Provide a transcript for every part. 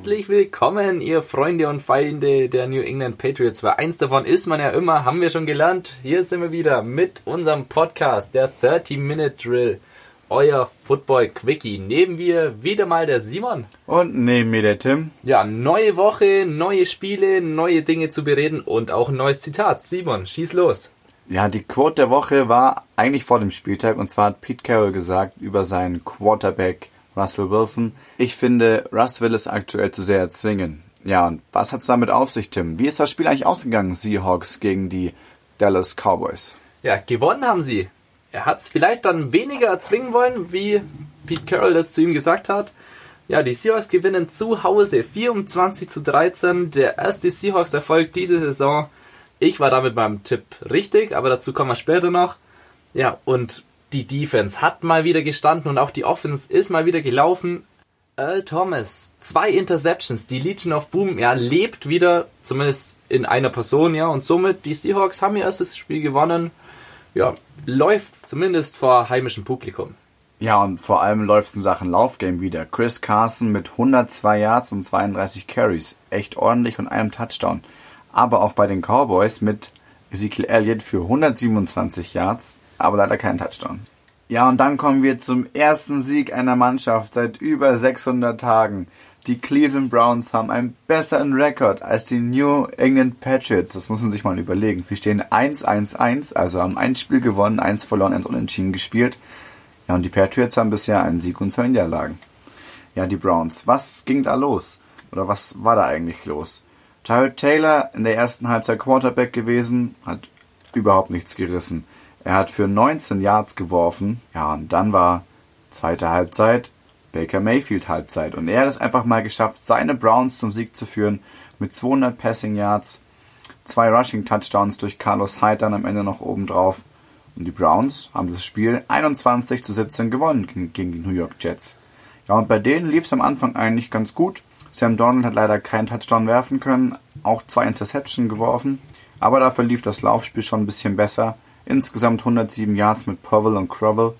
Herzlich willkommen, ihr Freunde und Feinde der New England Patriots. Weil eins davon ist man ja immer, haben wir schon gelernt. Hier sind wir wieder mit unserem Podcast, der 30-Minute Drill. Euer Football Quickie. Neben wir wieder mal der Simon. Und neben mir der Tim. Ja, neue Woche, neue Spiele, neue Dinge zu bereden und auch ein neues Zitat. Simon, schieß los. Ja, die Quote der Woche war eigentlich vor dem Spieltag und zwar hat Pete Carroll gesagt über seinen Quarterback Russell Wilson. Ich finde, Russ will es aktuell zu sehr erzwingen. Ja, und was hat es damit auf sich, Tim? Wie ist das Spiel eigentlich ausgegangen, Seahawks gegen die Dallas Cowboys? Ja, gewonnen haben sie. Er hat es vielleicht dann weniger erzwingen wollen, wie Pete Carroll das zu ihm gesagt hat. Ja, die Seahawks gewinnen zu Hause 24 zu 13. Der erste Seahawks-Erfolg diese Saison. Ich war damit beim Tipp richtig, aber dazu kommen wir später noch. Ja, und die Defense hat mal wieder gestanden und auch die Offense ist mal wieder gelaufen. Earl Thomas, zwei Interceptions, die Legion of Boom, ja, lebt wieder, zumindest in einer Person, ja, und somit die Seahawks haben ihr erstes Spiel gewonnen. Ja, läuft zumindest vor heimischem Publikum. Ja, und vor allem läuft es in Sachen Laufgame wieder. Chris Carson mit 102 Yards und 32 Carries. Echt ordentlich und einem Touchdown. Aber auch bei den Cowboys mit Ezekiel Elliott für 127 Yards, aber leider keinen Touchdown. Ja, und dann kommen wir zum ersten Sieg einer Mannschaft seit über 600 Tagen. Die Cleveland Browns haben einen besseren Rekord als die New England Patriots. Das muss man sich mal überlegen. Sie stehen 1-1-1, also haben ein Spiel gewonnen, eins verloren, eins unentschieden gespielt. Ja, und die Patriots haben bisher einen Sieg und zwei Niederlagen. Ja, die Browns. Was ging da los? Oder was war da eigentlich los? Tyrod Taylor in der ersten Halbzeit Quarterback gewesen, hat überhaupt nichts gerissen. Er hat für 19 Yards geworfen. Ja, und dann war zweite Halbzeit Baker Mayfield Halbzeit. Und er hat es einfach mal geschafft, seine Browns zum Sieg zu führen mit 200 Passing Yards, zwei Rushing Touchdowns durch Carlos Hyde dann am Ende noch oben drauf. Und die Browns haben das Spiel 21 zu 17 gewonnen gegen die New York Jets. Ja, und bei denen lief es am Anfang eigentlich ganz gut. Sam Donald hat leider keinen Touchdown werfen können, auch zwei Interception geworfen. Aber dafür lief das Laufspiel schon ein bisschen besser. Insgesamt 107 Yards mit Powell und Crowell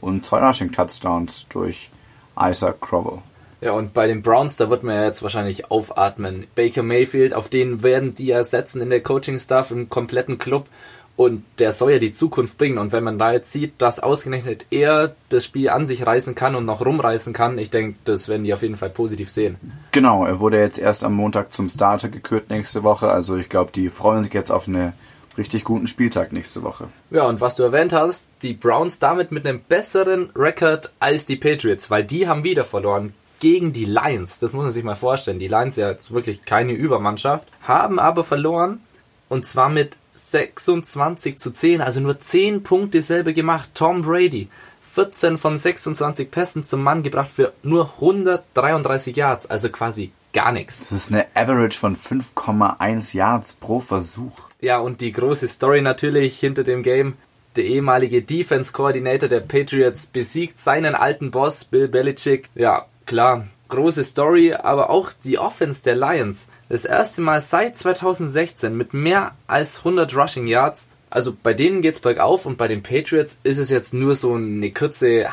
und zwei Rushing Touchdowns durch Isaac Crowell. Ja, und bei den Browns, da wird man ja jetzt wahrscheinlich aufatmen. Baker Mayfield, auf den werden die ja setzen in der Coaching-Staff im kompletten Club. Und der soll ja die Zukunft bringen. Und wenn man da jetzt sieht, dass ausgerechnet er das Spiel an sich reißen kann und noch rumreißen kann, ich denke, das werden die auf jeden Fall positiv sehen. Genau, er wurde jetzt erst am Montag zum Starter gekürt nächste Woche. Also ich glaube, die freuen sich jetzt auf eine richtig guten Spieltag nächste Woche. Ja, und was du erwähnt hast, die Browns damit mit einem besseren Rekord als die Patriots, weil die haben wieder verloren gegen die Lions. Das muss man sich mal vorstellen. Die Lions ja wirklich keine Übermannschaft, haben aber verloren und zwar mit 26 zu 10, also nur 10 Punkte selber gemacht. Tom Brady 14 von 26 Pässen zum Mann gebracht für nur 133 Yards, also quasi gar nichts. Das ist eine Average von 5,1 Yards pro Versuch. Ja, und die große Story natürlich hinter dem Game. Der ehemalige Defense Coordinator der Patriots besiegt seinen alten Boss Bill Belichick. Ja, klar, große Story, aber auch die Offense der Lions. Das erste Mal seit 2016 mit mehr als 100 Rushing Yards. Also bei denen geht's bergauf und bei den Patriots ist es jetzt nur so eine kurze,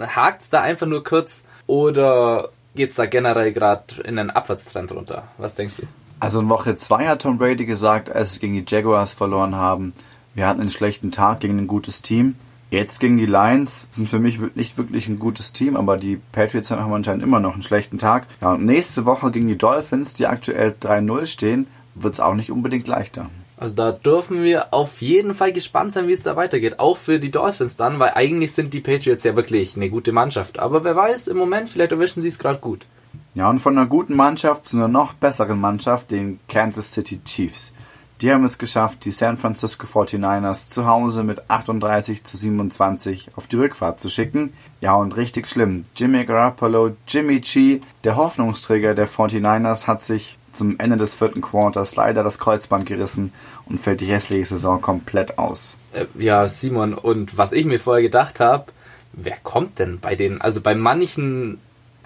hakt's da einfach nur kurz oder geht's da generell gerade in einen Abwärtstrend runter? Was denkst du? Also in Woche 2 hat Tom Brady gesagt, als sie gegen die Jaguars verloren haben, wir hatten einen schlechten Tag gegen ein gutes Team. Jetzt gegen die Lions sind für mich nicht wirklich ein gutes Team, aber die Patriots haben anscheinend immer noch einen schlechten Tag. Ja, und nächste Woche gegen die Dolphins, die aktuell 3-0 stehen, wird es auch nicht unbedingt leichter. Also da dürfen wir auf jeden Fall gespannt sein, wie es da weitergeht. Auch für die Dolphins dann, weil eigentlich sind die Patriots ja wirklich eine gute Mannschaft. Aber wer weiß, im Moment, vielleicht erwischen sie es gerade gut. Ja, und von einer guten Mannschaft zu einer noch besseren Mannschaft, den Kansas City Chiefs. Die haben es geschafft, die San Francisco 49ers zu Hause mit 38 zu 27 auf die Rückfahrt zu schicken. Ja, und richtig schlimm. Jimmy Garoppolo, Jimmy G, der Hoffnungsträger der 49ers, hat sich zum Ende des vierten Quarters leider das Kreuzband gerissen und fällt die restliche Saison komplett aus. Äh, ja, Simon, und was ich mir vorher gedacht habe, wer kommt denn bei den, also bei manchen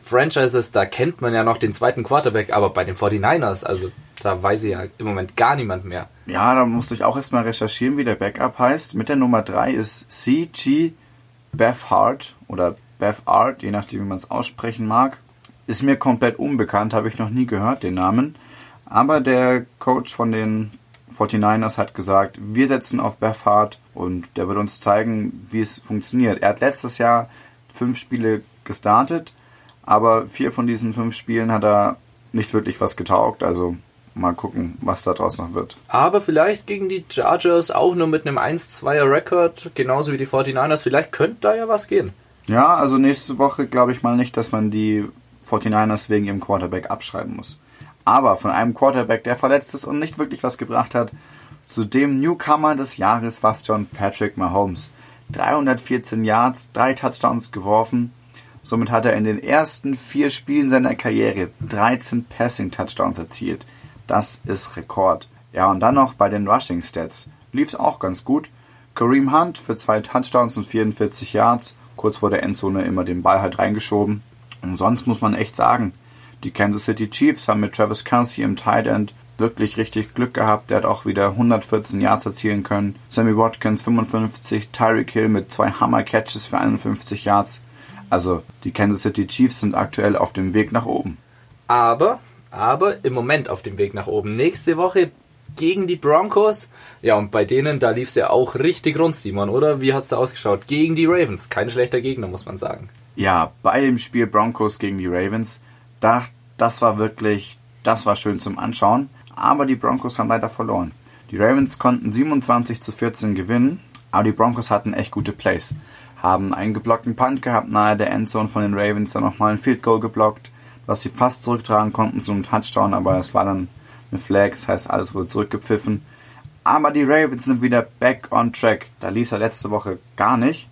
Franchises, da kennt man ja noch den zweiten Quarterback, aber bei den 49ers, also da weiß ich ja im Moment gar niemand mehr. Ja, da musste ich auch erstmal recherchieren, wie der Backup heißt. Mit der Nummer 3 ist CG Beth Hart oder Beth Art, je nachdem, wie man es aussprechen mag. Ist mir komplett unbekannt, habe ich noch nie gehört, den Namen. Aber der Coach von den 49ers hat gesagt, wir setzen auf Beth Hart und der wird uns zeigen, wie es funktioniert. Er hat letztes Jahr fünf Spiele gestartet, aber vier von diesen fünf Spielen hat er nicht wirklich was getaugt. Also mal gucken, was daraus noch wird. Aber vielleicht gegen die Chargers auch nur mit einem 1-2er Rekord, genauso wie die 49ers. Vielleicht könnte da ja was gehen. Ja, also nächste Woche glaube ich mal nicht, dass man die 49ers wegen ihrem Quarterback abschreiben muss. Aber von einem Quarterback, der verletzt ist und nicht wirklich was gebracht hat, zu dem Newcomer des Jahres war John Patrick Mahomes. 314 Yards, drei Touchdowns geworfen. Somit hat er in den ersten vier Spielen seiner Karriere 13 Passing Touchdowns erzielt. Das ist Rekord. Ja, und dann noch bei den Rushing Stats. Lief es auch ganz gut. Kareem Hunt für zwei Touchdowns und 44 Yards. Kurz vor der Endzone immer den Ball halt reingeschoben. Und sonst muss man echt sagen, die Kansas City Chiefs haben mit Travis Kelsey im Tight End wirklich richtig Glück gehabt. Der hat auch wieder 114 Yards erzielen können. Sammy Watkins 55, Tyreek Hill mit zwei Hammer Catches für 51 Yards. Also die Kansas City Chiefs sind aktuell auf dem Weg nach oben. Aber, aber im Moment auf dem Weg nach oben. Nächste Woche gegen die Broncos. Ja, und bei denen, da lief es ja auch richtig rund, Simon, oder? Wie hat es da ausgeschaut? Gegen die Ravens. Kein schlechter Gegner, muss man sagen. Ja, bei dem Spiel Broncos gegen die Ravens, da, das war wirklich, das war schön zum Anschauen. Aber die Broncos haben leider verloren. Die Ravens konnten 27 zu 14 gewinnen, aber die Broncos hatten echt gute Plays. Haben einen geblockten Punt gehabt nahe der Endzone von den Ravens, dann nochmal ein Field Goal geblockt, was sie fast zurücktragen konnten zu einem Touchdown, aber es war dann eine Flag, das heißt alles wurde zurückgepfiffen. Aber die Ravens sind wieder back on track. Da lief es ja letzte Woche gar nicht.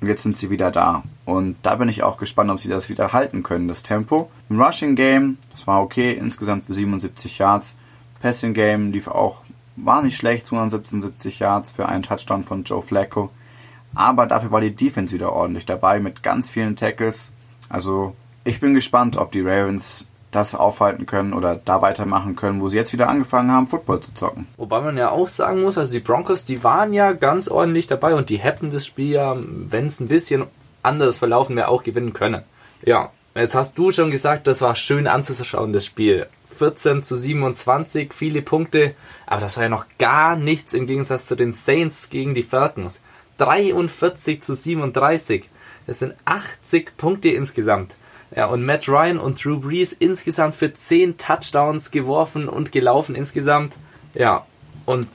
Und jetzt sind sie wieder da. Und da bin ich auch gespannt, ob sie das wieder halten können, das Tempo. Im Rushing Game, das war okay, insgesamt für 77 Yards. Passing Game lief auch, war nicht schlecht, 277 Yards für einen Touchdown von Joe Flacco. Aber dafür war die Defense wieder ordentlich dabei mit ganz vielen Tackles. Also ich bin gespannt, ob die Ravens das aufhalten können oder da weitermachen können, wo sie jetzt wieder angefangen haben, Football zu zocken. Wobei man ja auch sagen muss, also die Broncos, die waren ja ganz ordentlich dabei und die hätten das Spiel ja, wenn es ein bisschen anders verlaufen wäre, auch gewinnen können. Ja, jetzt hast du schon gesagt, das war schön anzuschauen, das Spiel. 14 zu 27, viele Punkte, aber das war ja noch gar nichts im Gegensatz zu den Saints gegen die Falcons. 43 zu 37. Das sind 80 Punkte insgesamt. Ja, und Matt Ryan und Drew Brees insgesamt für 10 Touchdowns geworfen und gelaufen insgesamt. Ja, und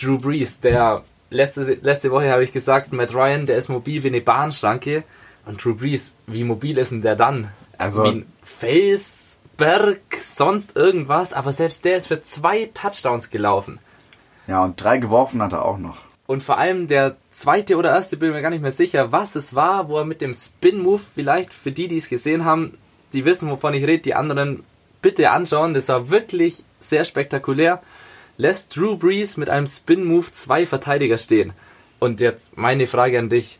Drew Brees, der letzte, letzte Woche habe ich gesagt, Matt Ryan, der ist mobil wie eine Bahnschranke. Und Drew Brees, wie mobil ist denn der dann? Also wie ein Felsberg, sonst irgendwas, aber selbst der ist für zwei Touchdowns gelaufen. Ja, und drei geworfen hat er auch noch. Und vor allem der zweite oder erste, bin mir gar nicht mehr sicher, was es war, wo er mit dem Spin-Move, vielleicht für die, die es gesehen haben, die wissen, wovon ich rede, die anderen bitte anschauen. Das war wirklich sehr spektakulär. Lässt Drew Brees mit einem Spin-Move zwei Verteidiger stehen. Und jetzt meine Frage an dich.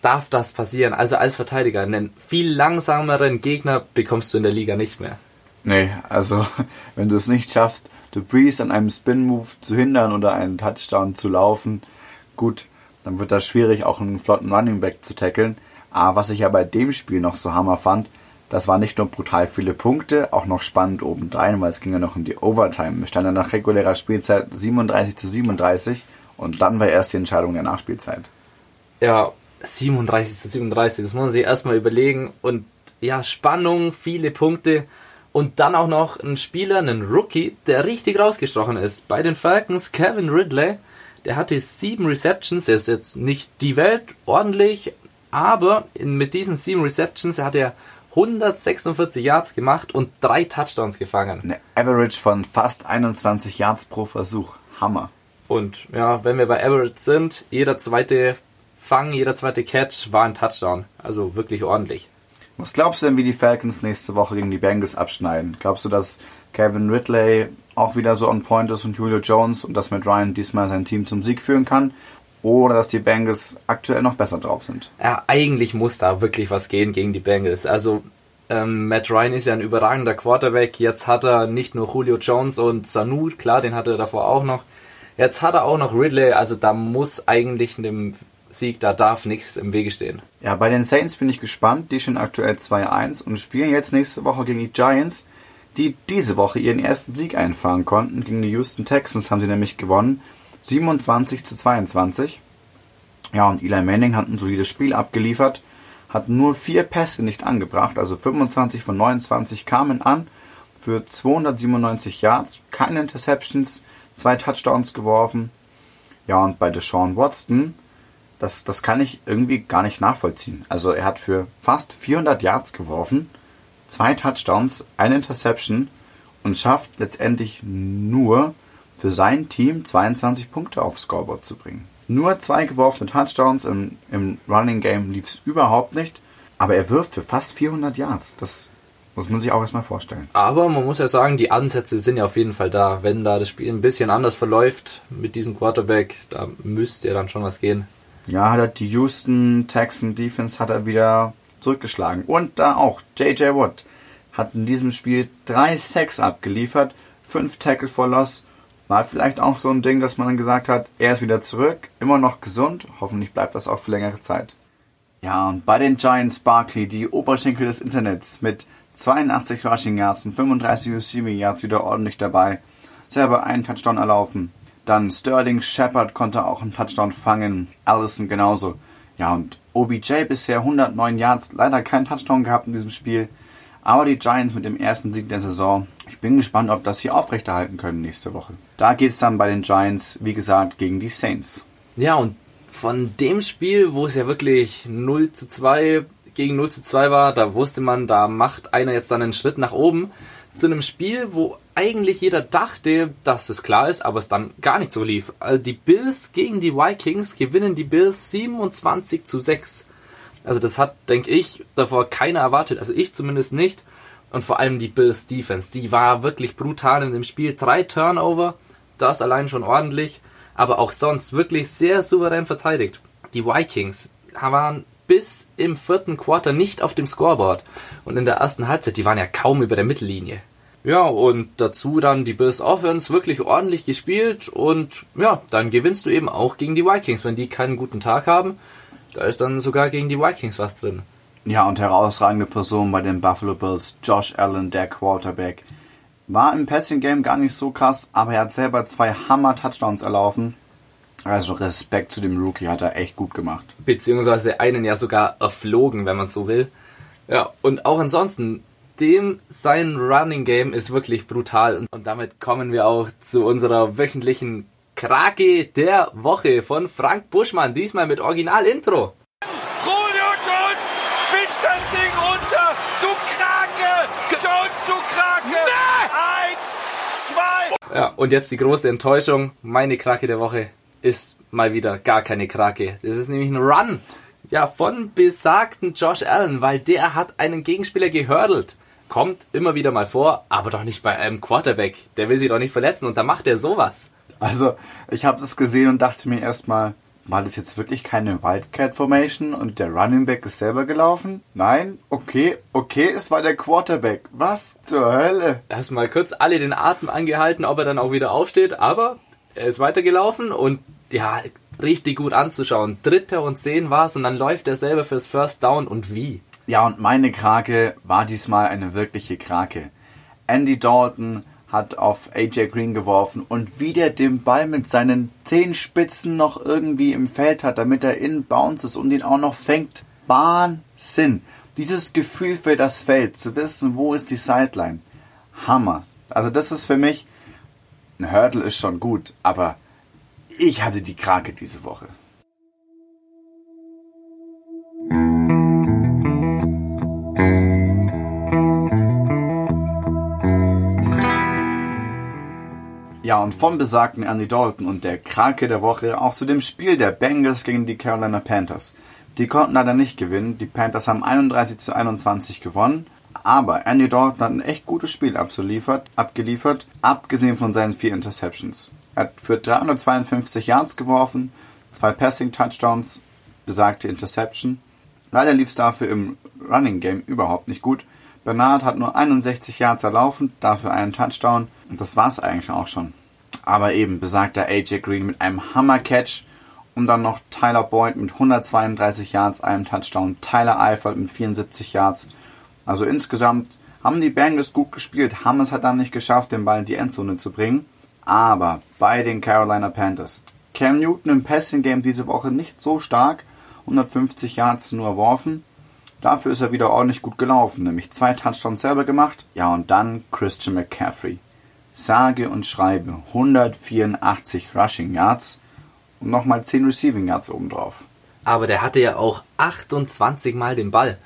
Darf das passieren? Also als Verteidiger, einen viel langsameren Gegner bekommst du in der Liga nicht mehr. Nee, also wenn du es nicht schaffst, Breeze an einem Spin-Move zu hindern oder einen Touchdown zu laufen, gut, dann wird das schwierig, auch einen flotten Running Back zu tackeln. Aber was ich ja bei dem Spiel noch so hammer fand, das war nicht nur brutal viele Punkte, auch noch spannend obendrein, weil es ging ja noch in die Overtime. Wir standen nach regulärer Spielzeit 37 zu 37 und dann war erst die Entscheidung der Nachspielzeit. Ja, 37 zu 37, das muss man sich erstmal überlegen. Und ja, Spannung, viele Punkte. Und dann auch noch ein Spieler, einen Rookie, der richtig rausgestochen ist. Bei den Falcons, Kevin Ridley, der hatte sieben Receptions, er ist jetzt nicht die Welt, ordentlich, aber in, mit diesen sieben Receptions hat er 146 Yards gemacht und drei Touchdowns gefangen. Eine Average von fast 21 Yards pro Versuch. Hammer. Und ja, wenn wir bei Average sind, jeder zweite Fang, jeder zweite Catch war ein Touchdown. Also wirklich ordentlich. Was glaubst du denn, wie die Falcons nächste Woche gegen die Bengals abschneiden? Glaubst du, dass Kevin Ridley auch wieder so on point ist und Julio Jones und dass Matt Ryan diesmal sein Team zum Sieg führen kann? Oder dass die Bengals aktuell noch besser drauf sind? Ja, eigentlich muss da wirklich was gehen gegen die Bengals. Also ähm, Matt Ryan ist ja ein überragender Quarterback. Jetzt hat er nicht nur Julio Jones und Sanu, klar, den hatte er davor auch noch. Jetzt hat er auch noch Ridley. Also da muss eigentlich einem Sieg, da darf nichts im Wege stehen. Ja, bei den Saints bin ich gespannt. Die stehen aktuell 2-1 und spielen jetzt nächste Woche gegen die Giants, die diese Woche ihren ersten Sieg einfahren konnten. Gegen die Houston Texans haben sie nämlich gewonnen. 27 zu 22. Ja, und Eli Manning hat ein solides Spiel abgeliefert, hat nur vier Pässe nicht angebracht, also 25 von 29 kamen an für 297 Yards, keine Interceptions, zwei Touchdowns geworfen. Ja, und bei Deshaun Watson, das, das kann ich irgendwie gar nicht nachvollziehen. Also er hat für fast 400 Yards geworfen, zwei Touchdowns, eine Interception und schafft letztendlich nur für sein Team 22 Punkte aufs Scoreboard zu bringen. Nur zwei geworfene Touchdowns im, im Running Game lief es überhaupt nicht, aber er wirft für fast 400 Yards. Das muss man sich auch erstmal vorstellen. Aber man muss ja sagen, die Ansätze sind ja auf jeden Fall da. Wenn da das Spiel ein bisschen anders verläuft mit diesem Quarterback, da müsste ja dann schon was gehen. Ja, hat er die Houston Texan Defense hat er wieder zurückgeschlagen. Und da auch JJ Watt hat in diesem Spiel drei Sacks abgeliefert, fünf Tackle for Loss. War vielleicht auch so ein Ding, dass man dann gesagt hat, er ist wieder zurück, immer noch gesund. Hoffentlich bleibt das auch für längere Zeit. Ja, und bei den Giants Barkley, die Oberschenkel des Internets mit 82 Rushing Yards und 35 Receiving Yards wieder ordentlich dabei. Selber einen Touchdown erlaufen. Dann Sterling Shepard konnte auch einen Touchdown fangen. Allison genauso. Ja, und OBJ bisher 109 Yards. Leider keinen Touchdown gehabt in diesem Spiel. Aber die Giants mit dem ersten Sieg der Saison. Ich bin gespannt, ob das hier aufrechterhalten können nächste Woche. Da geht es dann bei den Giants, wie gesagt, gegen die Saints. Ja, und von dem Spiel, wo es ja wirklich 0 zu 2 gegen 0 zu 2 war, da wusste man, da macht einer jetzt dann einen Schritt nach oben zu einem Spiel, wo eigentlich jeder dachte, dass es klar ist, aber es dann gar nicht so lief. Also die Bills gegen die Vikings gewinnen die Bills 27 zu 6. Also das hat, denke ich, davor keiner erwartet. Also ich zumindest nicht. Und vor allem die Bills Defense, die war wirklich brutal in dem Spiel. Drei Turnover, das allein schon ordentlich, aber auch sonst wirklich sehr souverän verteidigt. Die Vikings waren bis im vierten Quarter nicht auf dem Scoreboard. Und in der ersten Halbzeit, die waren ja kaum über der Mittellinie. Ja, und dazu dann die Bills Offense wirklich ordentlich gespielt und ja, dann gewinnst du eben auch gegen die Vikings. Wenn die keinen guten Tag haben, da ist dann sogar gegen die Vikings was drin. Ja, und herausragende Person bei den Buffalo Bills, Josh Allen, der Quarterback. War im Passing Game gar nicht so krass, aber er hat selber zwei Hammer-Touchdowns erlaufen. Also Respekt zu dem Rookie hat er echt gut gemacht. Beziehungsweise einen ja sogar erflogen, wenn man so will. Ja, und auch ansonsten, dem sein Running Game ist wirklich brutal. Und damit kommen wir auch zu unserer wöchentlichen Krake der Woche von Frank Buschmann. Diesmal mit Original-Intro. Julio Jones fischt das Ding runter. Du Krake! Jones, du Krake! Eins, zwei. Ja, und jetzt die große Enttäuschung. Meine Krake der Woche ist mal wieder gar keine Krake. Das ist nämlich ein Run. Ja, von besagten Josh Allen, weil der hat einen Gegenspieler gehördelt. Kommt immer wieder mal vor, aber doch nicht bei einem Quarterback. Der will sich doch nicht verletzen und da macht er sowas. Also, ich habe das gesehen und dachte mir erstmal, war das jetzt wirklich keine Wildcat Formation und der Running Back ist selber gelaufen? Nein? Okay, okay, es war der Quarterback. Was zur Hölle? Erstmal kurz alle den Atem angehalten, ob er dann auch wieder aufsteht, aber er ist weitergelaufen und ja, richtig gut anzuschauen. Dritter und zehn war es und dann läuft er selber fürs First Down und wie. Ja, und meine Krake war diesmal eine wirkliche Krake. Andy Dalton hat auf AJ Green geworfen und wie der den Ball mit seinen Zehenspitzen noch irgendwie im Feld hat, damit er in Bounce ist und ihn auch noch fängt. Wahnsinn. Dieses Gefühl für das Feld, zu wissen, wo ist die Sideline. Hammer. Also das ist für mich, ein Hurdle ist schon gut, aber ich hatte die Krake diese Woche. Ja, und vom besagten Andy Dalton und der Krake der Woche auch zu dem Spiel der Bengals gegen die Carolina Panthers. Die konnten leider nicht gewinnen. Die Panthers haben 31 zu 21 gewonnen. Aber Andy Dalton hat ein echt gutes Spiel abgeliefert, abgesehen von seinen vier Interceptions. Er hat für 352 Yards geworfen, zwei Passing Touchdowns, besagte Interception. Leider lief es dafür im Running Game überhaupt nicht gut. Bernard hat nur 61 Yards erlaufen, dafür einen Touchdown und das war's eigentlich auch schon. Aber eben besagter AJ Green mit einem Hammer-Catch Und dann noch Tyler Boyd mit 132 Yards, einem Touchdown. Tyler Eifert mit 74 Yards. Also insgesamt haben die Bengals gut gespielt, haben es halt dann nicht geschafft, den Ball in die Endzone zu bringen. Aber bei den Carolina Panthers, Cam Newton im Passing Game diese Woche nicht so stark, 150 Yards nur erworfen. Dafür ist er wieder ordentlich gut gelaufen, nämlich zwei Touchdowns selber gemacht. Ja, und dann Christian McCaffrey. Sage und schreibe 184 Rushing Yards und nochmal 10 Receiving Yards obendrauf. Aber der hatte ja auch 28 Mal den Ball.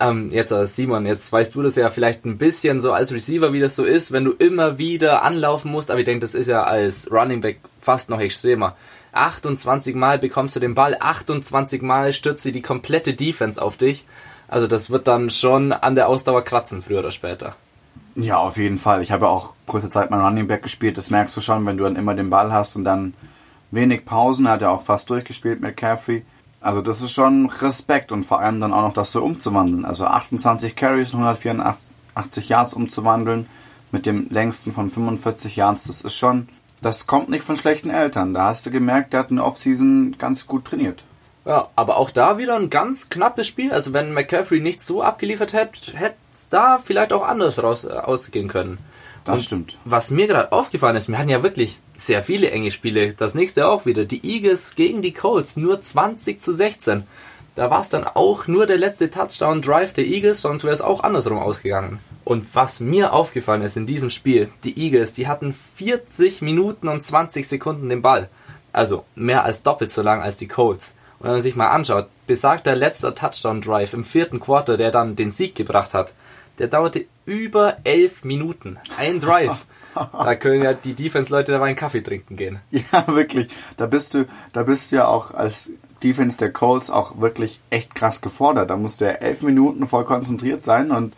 Ähm, jetzt als Simon, jetzt weißt du das ja vielleicht ein bisschen so als Receiver, wie das so ist, wenn du immer wieder anlaufen musst, aber ich denke, das ist ja als Running Back fast noch extremer. 28 Mal bekommst du den Ball, 28 Mal stürzt sie die komplette Defense auf dich. Also das wird dann schon an der Ausdauer kratzen, früher oder später. Ja, auf jeden Fall. Ich habe ja auch kurze Zeit mal Running Back gespielt, das merkst du schon, wenn du dann immer den Ball hast und dann wenig Pausen, hat er auch fast durchgespielt mit Caffrey. Also das ist schon Respekt und vor allem dann auch noch das so umzuwandeln. Also 28 Carries und 184 Yards umzuwandeln mit dem längsten von 45 Yards, das ist schon, das kommt nicht von schlechten Eltern. Da hast du gemerkt, der hat eine Offseason ganz gut trainiert. Ja, aber auch da wieder ein ganz knappes Spiel. Also wenn McCaffrey nicht so abgeliefert hätte, hätte es da vielleicht auch anders raus äh, ausgehen können. Das Und stimmt. Was mir gerade aufgefallen ist, wir hatten ja wirklich sehr viele enge Spiele. Das nächste auch wieder. Die Eagles gegen die Colts, nur 20 zu 16. Da war es dann auch nur der letzte Touchdown-Drive der Eagles, sonst wäre es auch andersrum ausgegangen. Und was mir aufgefallen ist in diesem Spiel, die Eagles, die hatten 40 Minuten und 20 Sekunden den Ball. Also mehr als doppelt so lang als die Colts. Und wenn man sich mal anschaut, besagter letzter Touchdown-Drive im vierten Quarter, der dann den Sieg gebracht hat, der dauerte über elf Minuten. Ein Drive. Da können ja die Defense-Leute dabei einen Kaffee trinken gehen. Ja, wirklich. Da bist du, da bist du ja auch als Defense der Colts auch wirklich echt krass gefordert. Da musst du ja elf Minuten voll konzentriert sein und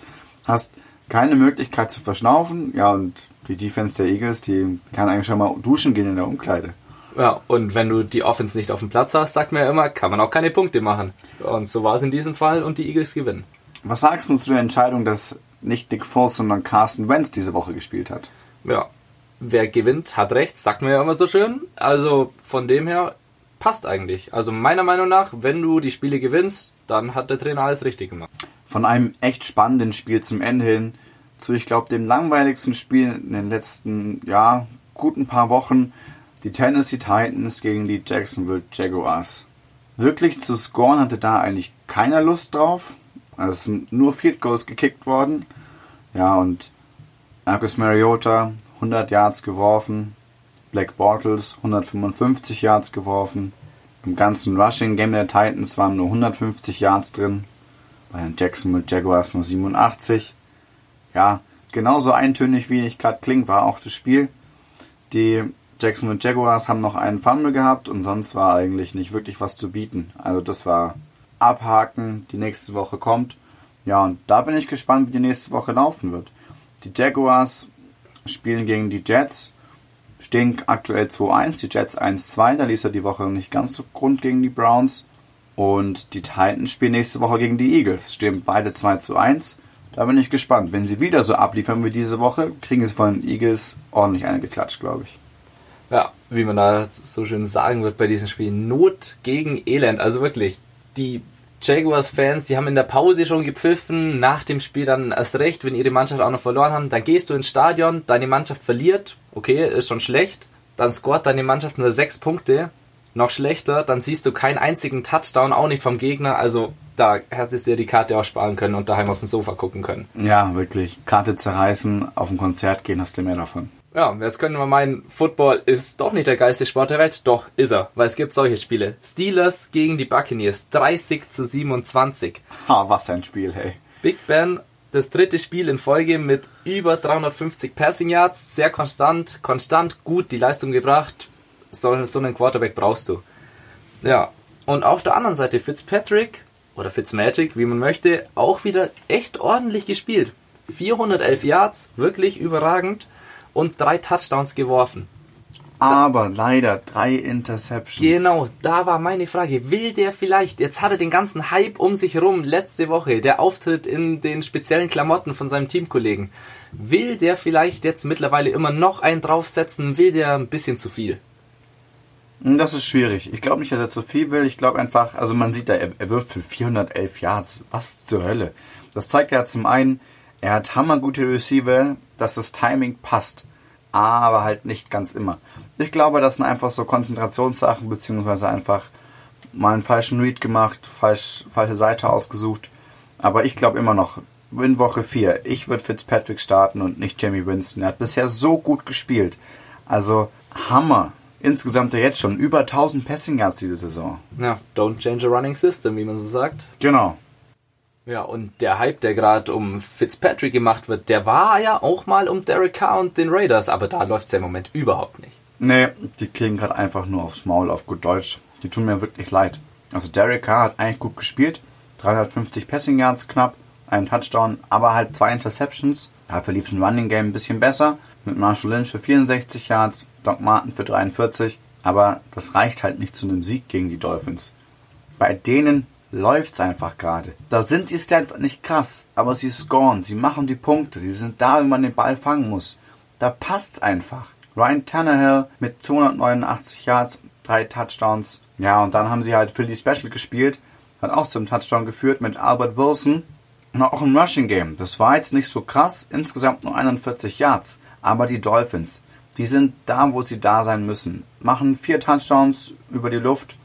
hast keine Möglichkeit zu verschnaufen. Ja, und die Defense der Eagles, die kann eigentlich schon mal duschen gehen in der Umkleide. Ja, und wenn du die Offense nicht auf dem Platz hast, sagt man ja immer, kann man auch keine Punkte machen. Und so war es in diesem Fall und die Eagles gewinnen. Was sagst du zu der Entscheidung, dass nicht Nick Foles, sondern Carson Wentz diese Woche gespielt hat? Ja, wer gewinnt, hat recht, sagt man ja immer so schön. Also von dem her passt eigentlich. Also meiner Meinung nach, wenn du die Spiele gewinnst, dann hat der Trainer alles richtig gemacht. Von einem echt spannenden Spiel zum Ende hin zu, ich glaube, dem langweiligsten Spiel in den letzten, ja, guten paar Wochen. Die Tennessee Titans gegen die Jacksonville Jaguars. Wirklich zu scoren hatte da eigentlich keiner Lust drauf. Also es sind nur Field Goals gekickt worden. Ja, und Marcus Mariota 100 Yards geworfen. Black Bortles 155 Yards geworfen. Im ganzen Rushing Game der Titans waren nur 150 Yards drin. Bei den Jacksonville Jaguars nur 87. Ja, genauso eintönig wie ich gerade klingt, war auch das Spiel. Die Jacksonville Jaguars haben noch einen Fumble gehabt und sonst war eigentlich nicht wirklich was zu bieten. Also das war abhaken, die nächste Woche kommt. Ja, und da bin ich gespannt, wie die nächste Woche laufen wird. Die Jaguars spielen gegen die Jets, stehen aktuell 2-1, die Jets 1-2, da lief ja die Woche nicht ganz so rund gegen die Browns. Und die Titans spielen nächste Woche gegen die Eagles, stehen beide 2 1. Da bin ich gespannt. Wenn sie wieder so abliefern wie diese Woche, kriegen sie von den Eagles ordentlich eine geklatscht, glaube ich. Ja, wie man da so schön sagen wird bei diesem Spiel, Not gegen Elend. Also wirklich, die Jaguars-Fans, die haben in der Pause schon gepfiffen, nach dem Spiel dann erst recht, wenn ihre Mannschaft auch noch verloren haben, dann gehst du ins Stadion, deine Mannschaft verliert, okay, ist schon schlecht, dann scoret deine Mannschaft nur sechs Punkte, noch schlechter, dann siehst du keinen einzigen Touchdown, auch nicht vom Gegner, also da hättest du dir die Karte auch sparen können und daheim auf dem Sofa gucken können. Ja, wirklich. Karte zerreißen, auf ein Konzert gehen, hast du mehr davon. Ja, jetzt können wir meinen, Football ist doch nicht der geilste Sport der Welt. Doch, ist er, weil es gibt solche Spiele. Steelers gegen die Buccaneers, 30 zu 27. Ha, was ein Spiel, hey. Big Ben, das dritte Spiel in Folge mit über 350 Passing Yards, sehr konstant, konstant gut die Leistung gebracht. So, so einen Quarterback brauchst du. Ja, und auf der anderen Seite Fitzpatrick oder Fitzmagic, wie man möchte, auch wieder echt ordentlich gespielt. 411 Yards, wirklich überragend und drei Touchdowns geworfen. Aber leider drei Interceptions. Genau, da war meine Frage. Will der vielleicht, jetzt hat er den ganzen Hype um sich herum, letzte Woche, der Auftritt in den speziellen Klamotten von seinem Teamkollegen. Will der vielleicht jetzt mittlerweile immer noch einen draufsetzen? Will der ein bisschen zu viel? Hm, Das ist schwierig. Ich glaube nicht, dass er zu viel will. Ich glaube einfach, also man sieht da, er, er wirft für 411 Yards. Was zur Hölle? Das zeigt ja zum einen, er hat hammergute Receiver, dass das Timing passt. Aber halt nicht ganz immer. Ich glaube, das sind einfach so Konzentrationssachen, beziehungsweise einfach mal einen falschen Read gemacht, falsch, falsche Seite ausgesucht. Aber ich glaube immer noch, in Woche 4, ich würde Fitzpatrick starten und nicht Jamie Winston. Er hat bisher so gut gespielt. Also Hammer. Insgesamt jetzt schon über 1000 Passing Yards diese Saison. Ja, don't change a running system, wie man so sagt. Genau. Ja, und der Hype, der gerade um Fitzpatrick gemacht wird, der war ja auch mal um Derek Carr und den Raiders, aber da läuft's ja im Moment überhaupt nicht. Nee, die kriegen gerade einfach nur aufs Maul auf gut Deutsch. Die tun mir wirklich leid. Also Derek Carr hat eigentlich gut gespielt. 350 Passing Yards knapp, ein Touchdown, aber halt zwei Interceptions. Dafür lief ein Running Game ein bisschen besser. Mit Marshall Lynch für 64 Yards, Doc Martin für 43. Aber das reicht halt nicht zu einem Sieg gegen die Dolphins. Bei denen läuft's einfach gerade. Da sind die Stats nicht krass, aber sie scoren, sie machen die Punkte, sie sind da, wenn man den Ball fangen muss. Da passt's einfach. Ryan Tannehill mit 289 Yards, drei Touchdowns. Ja, und dann haben sie halt Philly Special gespielt, hat auch zum Touchdown geführt mit Albert Wilson. Und auch im Rushing Game. Das war jetzt nicht so krass, insgesamt nur 41 Yards. Aber die Dolphins, die sind da, wo sie da sein müssen. Machen vier Touchdowns über die Luft,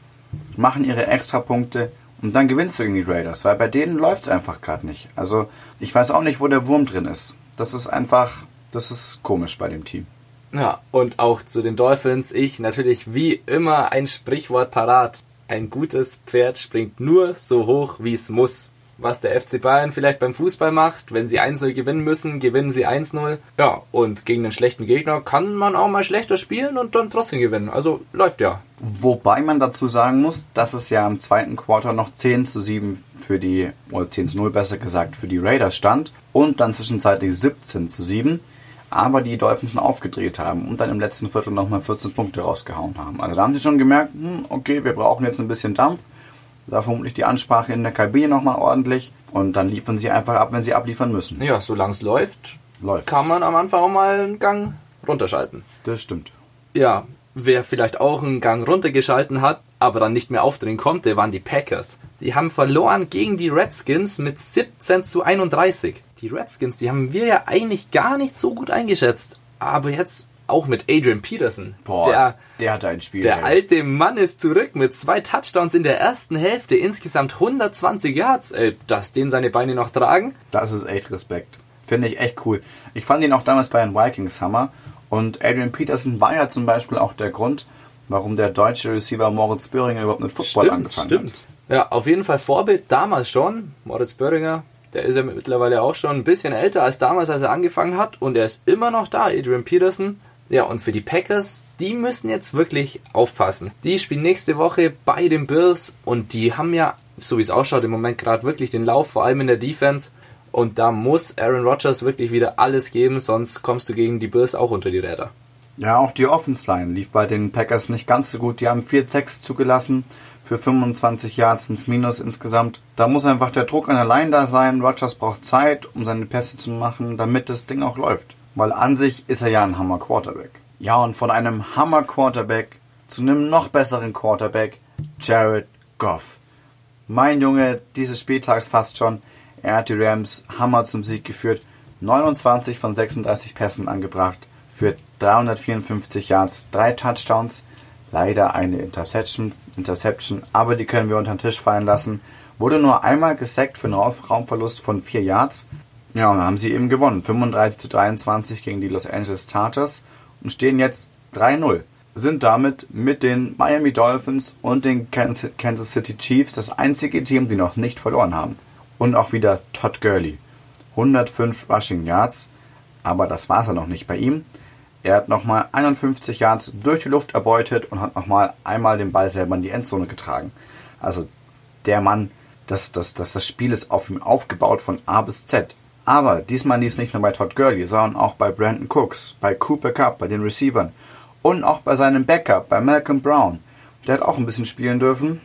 machen ihre Extrapunkte und dann gewinnst du gegen die Raiders, weil bei denen läuft's einfach gerade nicht. Also ich weiß auch nicht, wo der Wurm drin ist. Das ist einfach, das ist komisch bei dem Team. Ja, und auch zu den Dolphins, ich natürlich wie immer ein Sprichwort parat. Ein gutes Pferd springt nur so hoch, wie es muss. Was der FC Bayern vielleicht beim Fußball macht, wenn sie 1-0 gewinnen müssen, gewinnen sie 1-0. Ja, und gegen einen schlechten Gegner kann man auch mal schlechter spielen und dann trotzdem gewinnen. Also läuft ja. Wobei man dazu sagen muss, dass es ja im zweiten Quarter noch 10 zu 7 für die, oder 10 zu 0 besser gesagt, für die Raiders stand und dann zwischenzeitlich 17 zu 7, aber die Dolphins aufgedreht haben und dann im letzten Viertel nochmal 14 Punkte rausgehauen haben. Also da haben sie schon gemerkt, hm, okay, wir brauchen jetzt ein bisschen Dampf, da vermutlich die Ansprache in der Kabine nochmal ordentlich und dann liefern sie einfach ab, wenn sie abliefern müssen. Ja, solange es läuft, Läuft. kann man am Anfang auch mal einen Gang runterschalten. Das stimmt. Ja, wer vielleicht auch einen Gang runtergeschalten hat, aber dann nicht mehr aufdrehen konnte, waren die Packers. Die haben verloren gegen die Redskins mit 17 zu 31. Die Redskins, die haben wir ja eigentlich gar nicht so gut eingeschätzt. Aber jetzt auch mit Adrian Peterson. Boah, der, der hat ein Spiel. der ey. alte Mann ist zurück mit zwei Touchdowns in der ersten Hälfte, insgesamt 120 Yards. Ey, dass den seine Beine noch tragen. Das ist echt Respekt. Finde ich echt cool. Ich fand ihn auch damals bei den Vikings Hammer. Und Adrian Peterson war ja zum Beispiel auch der Grund, warum der deutsche Receiver Moritz Böhringer überhaupt mit Football angefangen stimmt. Ja, auf jeden Fall Vorbild damals schon. Moritz Böhringer, der ist ja mittlerweile auch schon ein bisschen älter als damals, als er angefangen hat. Und er ist immer noch da, Adrian Peterson. Ja, und für die Packers, die müssen jetzt wirklich aufpassen. Die spielen nächste Woche bei den Bills und die haben ja, so wie es ausschaut, im Moment gerade wirklich den Lauf, vor allem in der Defense. Und da muss Aaron Rodgers wirklich wieder alles geben, sonst kommst du gegen die Bills auch unter die Räder. Ja, auch die Offense Line lief bei den Packers nicht ganz so gut. Die haben 4 Sacks zugelassen. Für 25 Yards ins Minus insgesamt. Da muss einfach der Druck an der Line da sein. Rodgers braucht Zeit, um seine Pässe zu machen, damit das Ding auch läuft. Weil an sich ist er ja ein Hammer Quarterback. Ja, und von einem Hammer Quarterback zu einem noch besseren Quarterback, Jared Goff. Mein Junge dieses Spieltags fast schon. Er hat die Rams Hammer zum Sieg geführt. 29 von 36 Pässen angebracht. Für 354 Yards, drei Touchdowns. Leider eine Interception, Interception, aber die können wir unter den Tisch fallen lassen. Wurde nur einmal gesackt für einen Raum- Raumverlust von 4 Yards. Ja, und dann haben sie eben gewonnen. 35 zu 23 gegen die Los Angeles Chargers und stehen jetzt 3-0. Sind damit mit den Miami Dolphins und den Kansas City Chiefs das einzige Team, die noch nicht verloren haben. Und auch wieder Todd Gurley. 105 Rushing Yards, aber das war's ja noch nicht bei ihm. Er hat nochmal 51 Yards durch die Luft erbeutet und hat nochmal einmal den Ball selber in die Endzone getragen. Also der Mann, das, das, das, das Spiel ist auf ihm aufgebaut von A bis Z. Aber diesmal lief es nicht nur bei Todd Gurley, sondern auch bei Brandon Cooks, bei Cooper Cup, bei den Receivern und auch bei seinem Backup, bei Malcolm Brown. Der hat auch ein bisschen spielen dürfen,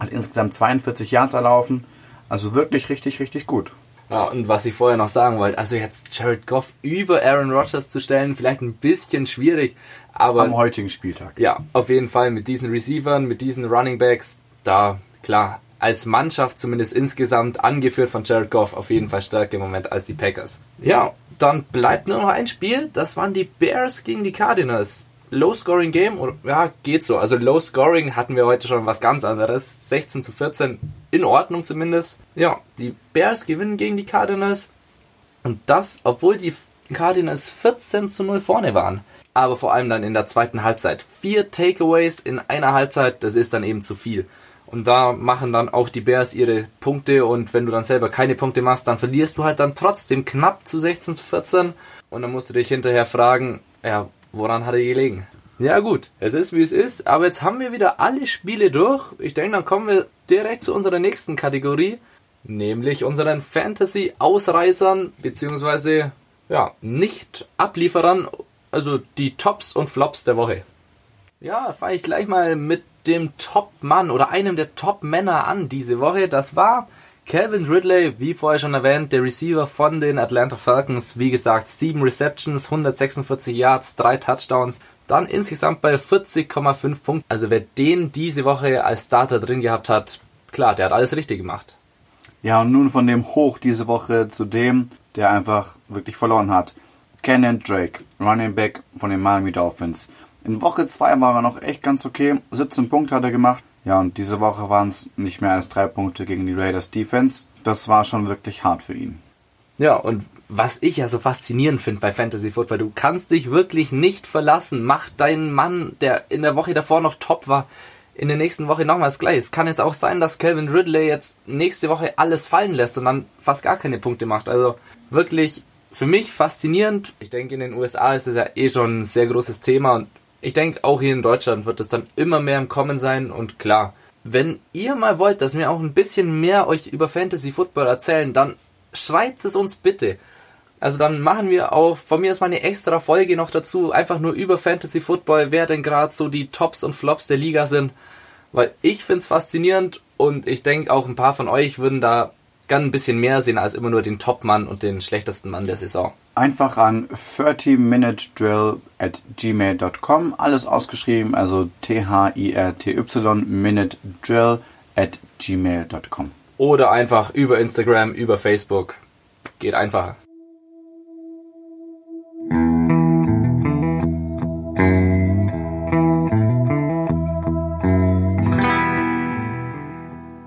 hat insgesamt 42 Yards erlaufen, also wirklich richtig, richtig gut. Ja, und was ich vorher noch sagen wollte, also jetzt Jared Goff über Aaron Rodgers zu stellen, vielleicht ein bisschen schwierig, aber Am heutigen Spieltag. ja, auf jeden Fall mit diesen Receivern, mit diesen Running Backs, da klar, als Mannschaft zumindest insgesamt angeführt von Jared Goff auf jeden Fall stärker im Moment als die Packers. Ja, dann bleibt nur noch ein Spiel, das waren die Bears gegen die Cardinals. Low-Scoring Game, oder, ja, geht so. Also Low-Scoring hatten wir heute schon was ganz anderes. 16 zu 14, in Ordnung zumindest. Ja, die Bears gewinnen gegen die Cardinals. Und das, obwohl die Cardinals 14 zu 0 vorne waren. Aber vor allem dann in der zweiten Halbzeit. Vier Takeaways in einer Halbzeit, das ist dann eben zu viel. Und da machen dann auch die Bears ihre Punkte und wenn du dann selber keine Punkte machst, dann verlierst du halt dann trotzdem knapp zu 16 zu 14. Und dann musst du dich hinterher fragen, ja, woran hat er gelegen? Ja gut, es ist wie es ist, aber jetzt haben wir wieder alle Spiele durch. Ich denke, dann kommen wir direkt zu unserer nächsten Kategorie, nämlich unseren Fantasy-Ausreißern, beziehungsweise ja, Nicht-Ablieferern, also die Tops und Flops der Woche. Ja, fange ich gleich mal mit dem Top-Mann oder einem der Top-Männer an diese Woche. Das war Calvin Ridley, wie vorher schon erwähnt, der Receiver von den Atlanta Falcons. Wie gesagt, 7 Receptions, 146 Yards, 3 Touchdowns. Dann insgesamt bei 40,5 Punkten. Also wer den diese Woche als Starter drin gehabt hat, klar, der hat alles richtig gemacht. Ja, und nun von dem Hoch diese Woche zu dem, der einfach wirklich verloren hat. Kenyon Drake, Running Back von den Miami Dolphins. In Woche 2 war er noch echt ganz okay. 17 Punkte hat er gemacht. Ja, und diese Woche waren es nicht mehr als drei Punkte gegen die Raiders Defense. Das war schon wirklich hart für ihn. Ja, und was ich ja so faszinierend finde bei Fantasy Football, du kannst dich wirklich nicht verlassen. Mach deinen Mann, der in der Woche davor noch top war, in der nächsten Woche nochmals gleich. Es kann jetzt auch sein, dass Calvin Ridley jetzt nächste Woche alles fallen lässt und dann fast gar keine Punkte macht. Also wirklich für mich faszinierend. Ich denke, in den USA ist es ja eh schon ein sehr großes Thema und ich denke, auch hier in Deutschland wird es dann immer mehr im Kommen sein und klar, wenn ihr mal wollt, dass wir auch ein bisschen mehr euch über Fantasy Football erzählen, dann schreibt es uns bitte. Also dann machen wir auch von mir aus mal eine extra Folge noch dazu, einfach nur über Fantasy Football, wer denn gerade so die Tops und Flops der Liga sind. Weil ich find's faszinierend und ich denke auch ein paar von euch würden da gern ein bisschen mehr sehen als immer nur den Top-Mann und den schlechtesten Mann der Saison. Einfach an 30minutedrill at gmail.com, alles ausgeschrieben, also T-H-I-R-T-Y, minute drill at gmail.com. Oder einfach über Instagram, über Facebook. Geht einfacher.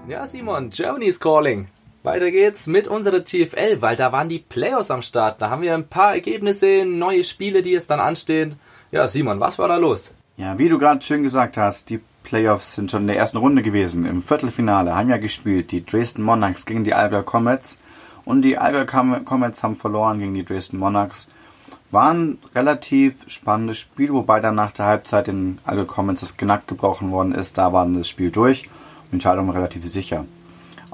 Ja, Simon, Germany's calling. Weiter geht's mit unserer GFL, weil da waren die Playoffs am Start. Da haben wir ein paar Ergebnisse, neue Spiele, die jetzt dann anstehen. Ja, Simon, was war da los? Ja, wie du gerade schön gesagt hast, die Playoffs sind schon in der ersten Runde gewesen. Im Viertelfinale haben ja gespielt die Dresden Monarchs gegen die Allgäu Comets. Und die Com- Comets haben verloren gegen die Dresden Monarchs. War ein relativ spannendes Spiel, wobei dann nach der Halbzeit den Allgäu Comets das Knack gebrochen worden ist. Da war das Spiel durch. Entscheidung war relativ sicher.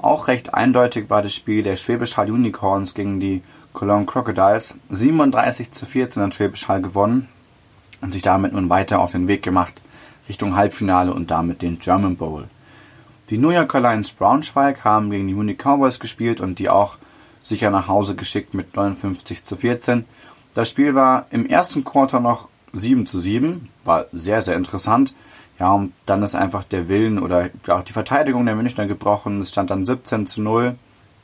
Auch recht eindeutig war das Spiel der Schwäbisch Hall Unicorns gegen die Cologne Crocodiles. 37 zu 14 hat Schwäbisch Hall gewonnen und sich damit nun weiter auf den Weg gemacht Richtung Halbfinale und damit den German Bowl. Die New Yorker Lions Braunschweig haben gegen die Munich Cowboys gespielt und die auch sicher nach Hause geschickt mit 59 zu 14. Das Spiel war im ersten Quarter noch 7 zu 7, war sehr, sehr interessant. Ja, und dann ist einfach der Willen oder auch die Verteidigung der Münchner gebrochen. Es stand dann 17 zu 0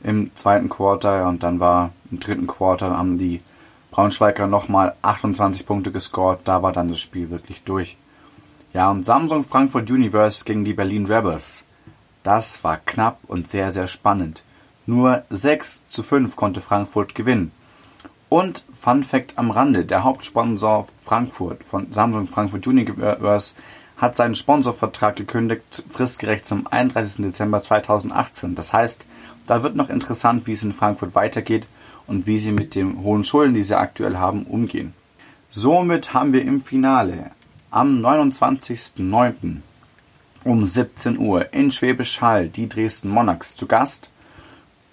im zweiten Quarter und dann war im dritten Quarter haben die Braunschweiger nochmal 28 Punkte gescored. Da war dann das Spiel wirklich durch. Ja, und Samsung Frankfurt Universe gegen die Berlin Rebels. Das war knapp und sehr, sehr spannend. Nur 6 zu 5 konnte Frankfurt gewinnen. Und Fun Fact am Rande, der Hauptsponsor Frankfurt von Samsung Frankfurt Universe hat seinen Sponsorvertrag gekündigt, fristgerecht zum 31. Dezember 2018. Das heißt, da wird noch interessant, wie es in Frankfurt weitergeht und wie sie mit den hohen Schulden, die sie aktuell haben, umgehen. Somit haben wir im Finale am 29.09. um 17 Uhr in Schwäbisch Hall die Dresden Monarchs zu Gast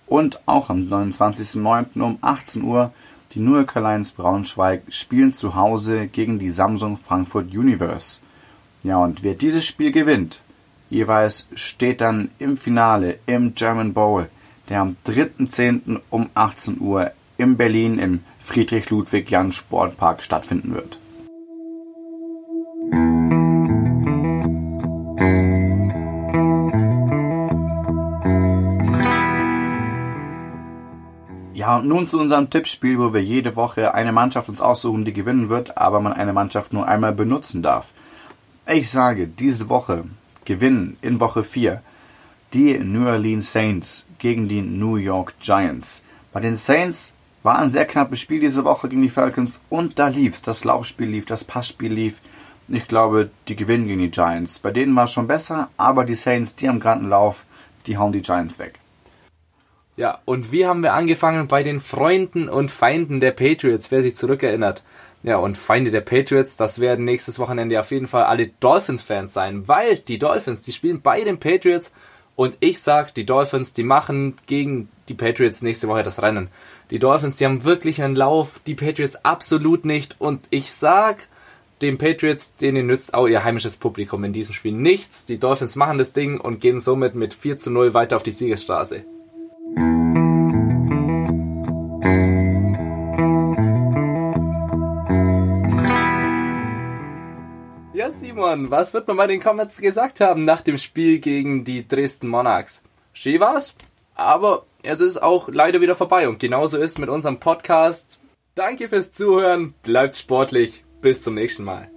und auch am 29.09. um 18 Uhr die New Yorker Lions Braunschweig spielen zu Hause gegen die Samsung Frankfurt Universe. Ja, und wer dieses Spiel gewinnt, jeweils steht dann im Finale im German Bowl der am 3.10. um 18 Uhr in Berlin im Friedrich-Ludwig-Jahn-Sportpark stattfinden wird. Ja, und nun zu unserem Tippspiel, wo wir jede Woche eine Mannschaft uns aussuchen, die gewinnen wird, aber man eine Mannschaft nur einmal benutzen darf. Ich sage, diese Woche gewinnen in Woche 4 die New Orleans Saints gegen die New York Giants. Bei den Saints war ein sehr knappes Spiel diese Woche gegen die Falcons und da lief's. Das Laufspiel lief, das Passspiel lief. Ich glaube, die gewinnen gegen die Giants. Bei denen war es schon besser, aber die Saints, die haben gerade einen Lauf, die hauen die Giants weg. Ja, und wie haben wir angefangen bei den Freunden und Feinden der Patriots, wer sich zurückerinnert? Ja, und Feinde der Patriots, das werden nächstes Wochenende auf jeden Fall alle Dolphins-Fans sein, weil die Dolphins, die spielen bei den Patriots und ich sag, die Dolphins, die machen gegen die Patriots nächste Woche das Rennen. Die Dolphins, die haben wirklich einen Lauf, die Patriots absolut nicht. Und ich sag, den Patriots, denen nützt auch ihr heimisches Publikum in diesem Spiel nichts. Die Dolphins machen das Ding und gehen somit mit 4 zu 0 weiter auf die Siegesstraße. Simon, was wird man bei den Comments gesagt haben nach dem Spiel gegen die Dresden Monarchs? Schön war's, aber es ist auch leider wieder vorbei und genauso ist mit unserem Podcast. Danke fürs Zuhören, bleibt sportlich, bis zum nächsten Mal.